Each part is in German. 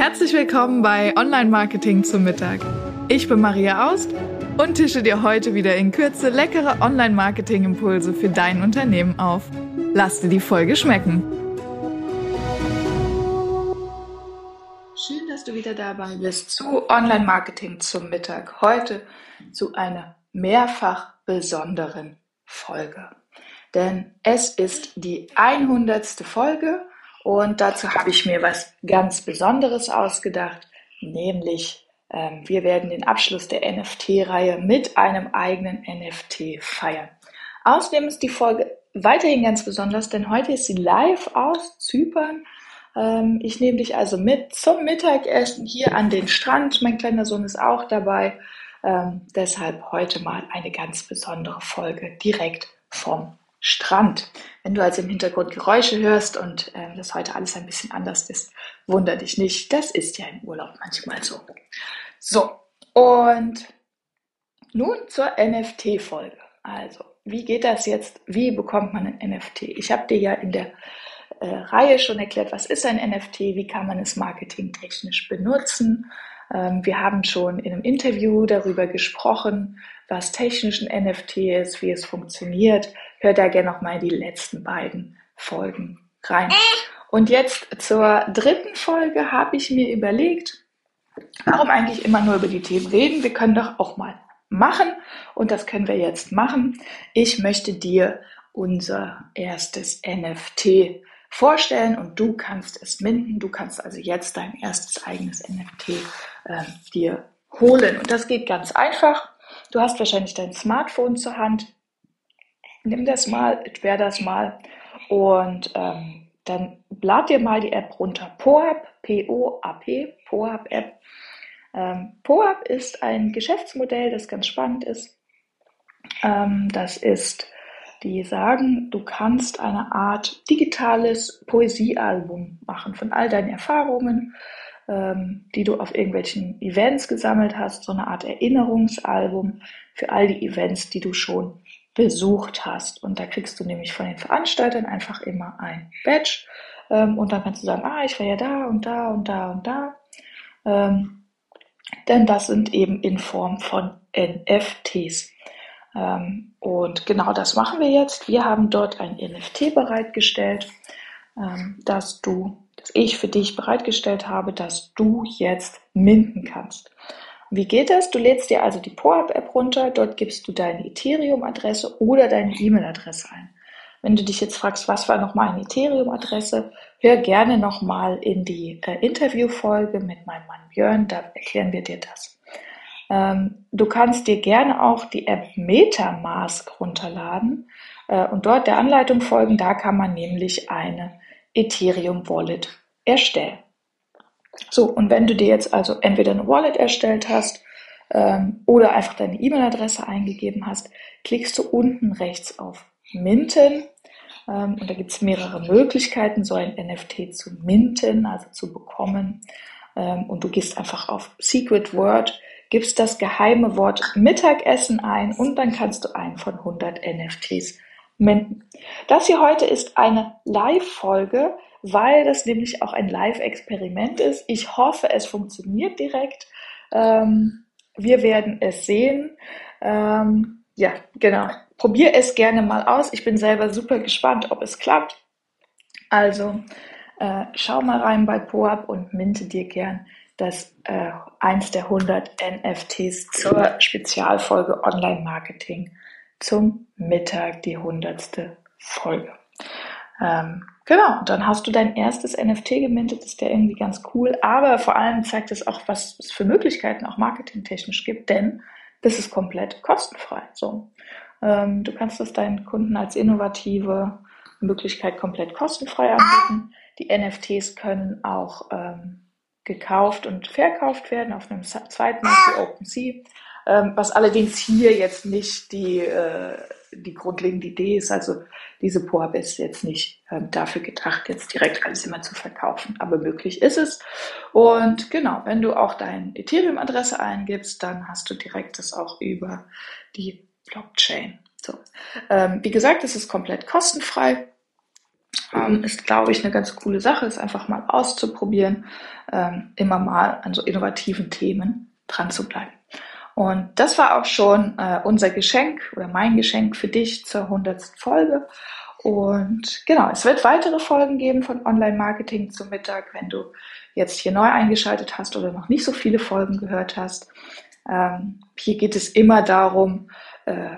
Herzlich willkommen bei Online Marketing zum Mittag. Ich bin Maria Aust und tische dir heute wieder in Kürze leckere Online Marketing Impulse für dein Unternehmen auf. Lass dir die Folge schmecken. Schön, dass du wieder dabei bist zu Online Marketing zum Mittag. Heute zu einer mehrfach besonderen Folge. Denn es ist die 100. Folge und dazu habe ich mir was ganz Besonderes ausgedacht, nämlich ähm, wir werden den Abschluss der NFT-Reihe mit einem eigenen NFT feiern. Außerdem ist die Folge weiterhin ganz besonders, denn heute ist sie live aus Zypern. Ähm, ich nehme dich also mit zum Mittagessen hier an den Strand. Mein kleiner Sohn ist auch dabei. Ähm, deshalb heute mal eine ganz besondere Folge direkt vom Strand. Wenn du also im Hintergrund Geräusche hörst und äh, das heute alles ein bisschen anders ist, wunder dich nicht. Das ist ja im Urlaub manchmal so. So, und nun zur NFT-Folge. Also, wie geht das jetzt? Wie bekommt man ein NFT? Ich habe dir ja in der äh, Reihe schon erklärt, was ist ein NFT, wie kann man es marketingtechnisch benutzen. Ähm, wir haben schon in einem Interview darüber gesprochen, was technisch ein NFT ist, wie es funktioniert. Hör da gerne noch mal die letzten beiden Folgen rein. Und jetzt zur dritten Folge habe ich mir überlegt, warum eigentlich immer nur über die Themen reden? Wir können doch auch mal machen und das können wir jetzt machen. Ich möchte dir unser erstes NFT vorstellen und du kannst es minden. Du kannst also jetzt dein erstes eigenes NFT äh, dir holen. Und das geht ganz einfach. Du hast wahrscheinlich dein Smartphone zur Hand. Nimm das mal, entwehr das mal und ähm, dann lad dir mal die App runter. POAP, P-O-A-P, POAP App. Ähm, POAP ist ein Geschäftsmodell, das ganz spannend ist. Ähm, das ist die sagen, du kannst eine Art digitales Poesiealbum machen von all deinen Erfahrungen, ähm, die du auf irgendwelchen Events gesammelt hast, so eine Art Erinnerungsalbum für all die Events, die du schon besucht hast. Und da kriegst du nämlich von den Veranstaltern einfach immer ein Badge ähm, und dann kannst du sagen, ah, ich war ja da und da und da und da. Ähm, denn das sind eben in Form von NFTs. Ähm, und genau das machen wir jetzt. Wir haben dort ein NFT bereitgestellt, ähm, dass du, das ich für dich bereitgestellt habe, dass du jetzt minden kannst. Wie geht das? Du lädst dir also die PoApp-App runter, dort gibst du deine Ethereum-Adresse oder deine E-Mail-Adresse ein. Wenn du dich jetzt fragst, was war nochmal eine Ethereum-Adresse, hör gerne nochmal in die äh, Interviewfolge mit meinem Mann Björn, da erklären wir dir das. Ähm, du kannst dir gerne auch die App Metamask runterladen äh, und dort der Anleitung folgen. Da kann man nämlich eine Ethereum Wallet erstellen. So, und wenn du dir jetzt also entweder eine Wallet erstellt hast ähm, oder einfach deine E-Mail-Adresse eingegeben hast, klickst du unten rechts auf Minten. Ähm, und da gibt es mehrere Möglichkeiten, so ein NFT zu minten, also zu bekommen. Und du gehst einfach auf Secret Word gibst das geheime Wort Mittagessen ein und dann kannst du einen von 100 NFTs minden. Das hier heute ist eine Live-Folge, weil das nämlich auch ein Live-Experiment ist. Ich hoffe, es funktioniert direkt. Ähm, wir werden es sehen. Ähm, ja, genau. Probier es gerne mal aus. Ich bin selber super gespannt, ob es klappt. Also äh, schau mal rein bei PoApp und minte dir gern das äh, eins der 100 NFTs zur Spezialfolge Online Marketing zum Mittag, die 100. Folge. Ähm, genau, dann hast du dein erstes NFT gemintet, ist der irgendwie ganz cool, aber vor allem zeigt es auch, was es für Möglichkeiten auch marketingtechnisch gibt, denn das ist komplett kostenfrei. So, ähm, du kannst es deinen Kunden als innovative Möglichkeit komplett kostenfrei anbieten. Die NFTs können auch ähm, gekauft und verkauft werden auf einem zweiten Markt wie OpenSea, ähm, was allerdings hier jetzt nicht die, äh, die grundlegende Idee ist. Also diese POAP ist jetzt nicht ähm, dafür gedacht, jetzt direkt alles immer zu verkaufen, aber möglich ist es. Und genau, wenn du auch deine Ethereum-Adresse eingibst, dann hast du direkt das auch über die Blockchain. So. Ähm, wie gesagt, es ist komplett kostenfrei. Ähm, ist, glaube ich, eine ganz coole Sache, es einfach mal auszuprobieren, ähm, immer mal an so innovativen Themen dran zu bleiben. Und das war auch schon äh, unser Geschenk oder mein Geschenk für dich zur 100. Folge. Und genau, es wird weitere Folgen geben von Online-Marketing zum Mittag, wenn du jetzt hier neu eingeschaltet hast oder noch nicht so viele Folgen gehört hast. Ähm, hier geht es immer darum, äh,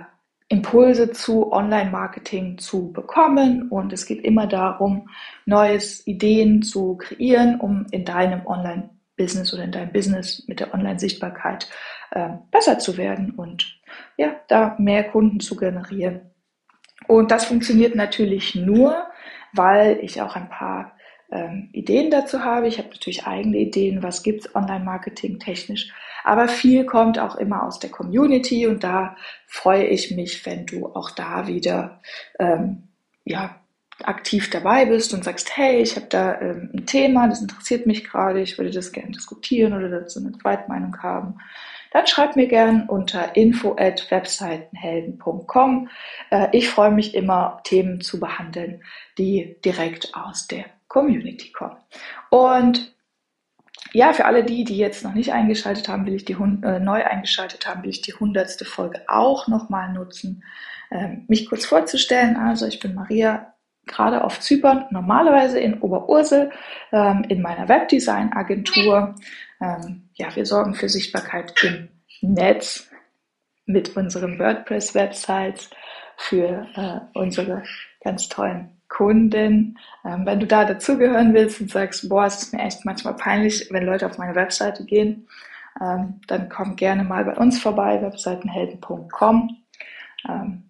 Impulse zu Online-Marketing zu bekommen und es geht immer darum, neues Ideen zu kreieren, um in deinem Online-Business oder in deinem Business mit der Online-Sichtbarkeit äh, besser zu werden und ja, da mehr Kunden zu generieren. Und das funktioniert natürlich nur, weil ich auch ein paar ähm, Ideen dazu habe. Ich habe natürlich eigene Ideen, was gibt's Online-Marketing technisch. Aber viel kommt auch immer aus der Community und da freue ich mich, wenn du auch da wieder ähm, ja, aktiv dabei bist und sagst, hey, ich habe da ähm, ein Thema, das interessiert mich gerade, ich würde das gerne diskutieren oder dazu eine Zweitmeinung haben, dann schreib mir gern unter info at. Äh, ich freue mich immer, Themen zu behandeln, die direkt aus der Community kommen. Und ja, für alle die, die jetzt noch nicht eingeschaltet haben, will ich die äh, neu eingeschaltet haben, will ich die hundertste Folge auch nochmal nutzen, ähm, mich kurz vorzustellen. Also ich bin Maria, gerade auf Zypern, normalerweise in Oberursel, ähm, in meiner Webdesign-Agentur. Ähm, ja, wir sorgen für Sichtbarkeit im Netz mit unseren WordPress-Websites, für äh, unsere ganz tollen Kunden. Ähm, wenn du da dazugehören willst und sagst, boah, es ist mir echt manchmal peinlich, wenn Leute auf meine Webseite gehen, ähm, dann komm gerne mal bei uns vorbei, webseitenhelden.com. Ähm,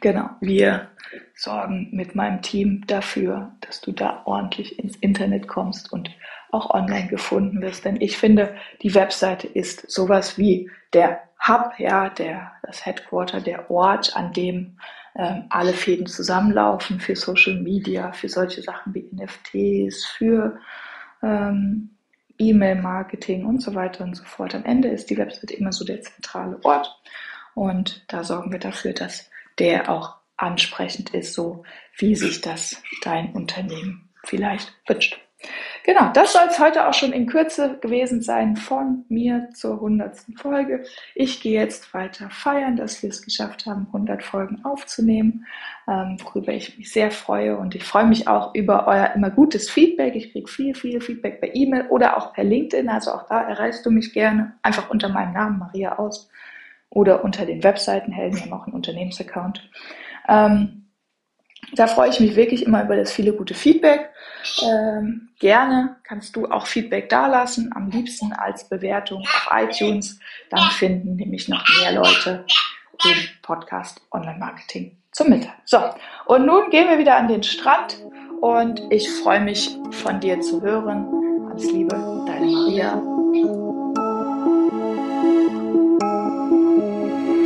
genau, wir sorgen mit meinem Team dafür, dass du da ordentlich ins Internet kommst und auch online gefunden wirst. Denn ich finde, die Webseite ist sowas wie der Hub, ja, der, das Headquarter, der Ort, an dem ähm, alle Fäden zusammenlaufen für Social Media, für solche Sachen wie NFTs, für ähm, E-Mail-Marketing und so weiter und so fort. Am Ende ist die Webseite immer so der zentrale Ort und da sorgen wir dafür, dass der auch ansprechend ist, so wie sich das dein Unternehmen vielleicht wünscht. Genau, das soll es heute auch schon in Kürze gewesen sein von mir zur hundertsten Folge. Ich gehe jetzt weiter feiern, dass wir es geschafft haben, 100 Folgen aufzunehmen, ähm, worüber ich mich sehr freue. Und ich freue mich auch über euer immer gutes Feedback. Ich kriege viel, viel Feedback per E-Mail oder auch per LinkedIn. Also auch da erreichst du mich gerne. Einfach unter meinem Namen Maria Aust oder unter den Webseitenhelden. Wir haben auch einen Unternehmensaccount. Ähm, da freue ich mich wirklich immer über das viele gute Feedback. Ähm, gerne kannst du auch Feedback dalassen, am liebsten als Bewertung auf iTunes. Dann finden nämlich noch mehr Leute den Podcast Online Marketing zum Mittag. So, und nun gehen wir wieder an den Strand und ich freue mich von dir zu hören. Alles Liebe, deine Maria.